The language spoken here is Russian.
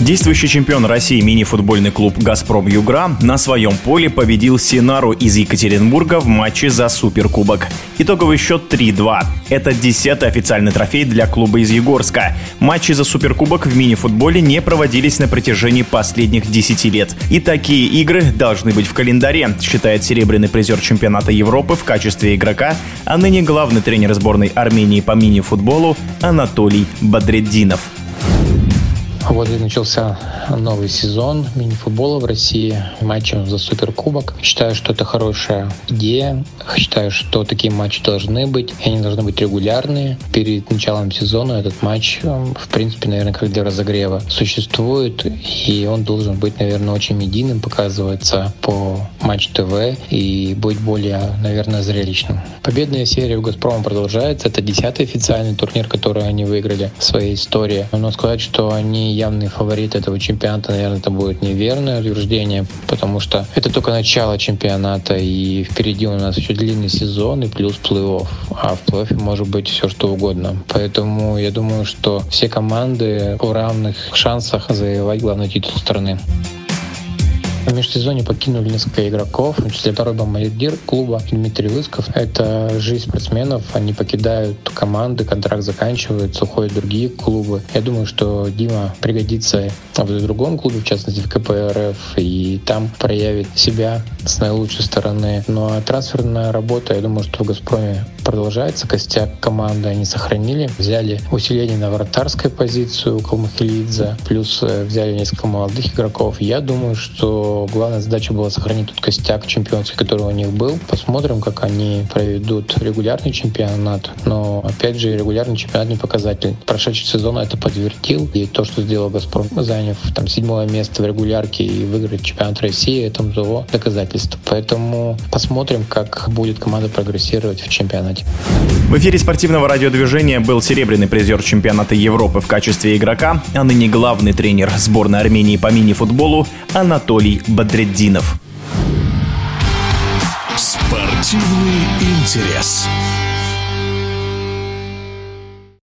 Действующий чемпион России мини-футбольный клуб «Газпром Югра» на своем поле победил Синару из Екатеринбурга в матче за Суперкубок. Итоговый счет 3-2. Это десятый официальный трофей для клуба из Егорска. Матчи за Суперкубок в мини-футболе не проводились на протяжении последних 10 лет. И такие игры должны быть в календаре, считает серебряный призер чемпионата Европы в качестве игрока, а ныне главный тренер сборной Армении по мини-футболу Анатолий Бадреддинов. Вот и начался новый сезон мини-футбола в России, матчем за Суперкубок. Считаю, что это хорошая идея. Считаю, что такие матчи должны быть, и они должны быть регулярные. Перед началом сезона этот матч, эм, в принципе, наверное, как для разогрева существует, и он должен быть, наверное, очень медийным, показываться по Матч ТВ и быть более, наверное, зрелищным. Победная серия у «Газпрома» продолжается. Это десятый официальный турнир, который они выиграли в своей истории. Но сказать, что они явный фаворит этого чемпионата, наверное, это будет неверное утверждение, потому что это только начало чемпионата, и впереди у нас еще длинный сезон и плюс плей-офф. А в плей-оффе может быть все что угодно. Поэтому я думаю, что все команды в равных шансах завоевать главный титул страны. В межсезонье покинули несколько игроков, в числе второй бомбардир клуба Дмитрий Высков. Это жизнь спортсменов, они покидают команды, контракт заканчивается, уходят другие клубы. Я думаю, что Дима пригодится в другом клубе, в частности в КПРФ, и там проявит себя с наилучшей стороны. Ну а трансферная работа, я думаю, что в «Газпроме» продолжается. Костяк команды они сохранили. Взяли усиление на вратарской позицию у Калмахилидзе, плюс э, взяли несколько молодых игроков. Я думаю, что главная задача была сохранить тот костяк чемпионский, который у них был. Посмотрим, как они проведут регулярный чемпионат. Но, опять же, регулярный чемпионат не показатель. Прошедший сезон это подтвердил. И то, что сделал «Газпром», заняв там седьмое место в регулярке и выиграть чемпионат России, это того доказательство. Поэтому посмотрим, как будет команда прогрессировать в чемпионате. В эфире спортивного радиодвижения был серебряный призер чемпионата Европы в качестве игрока, а ныне главный тренер сборной Армении по мини-футболу Анатолий Бадреддинов. Спортивный интерес.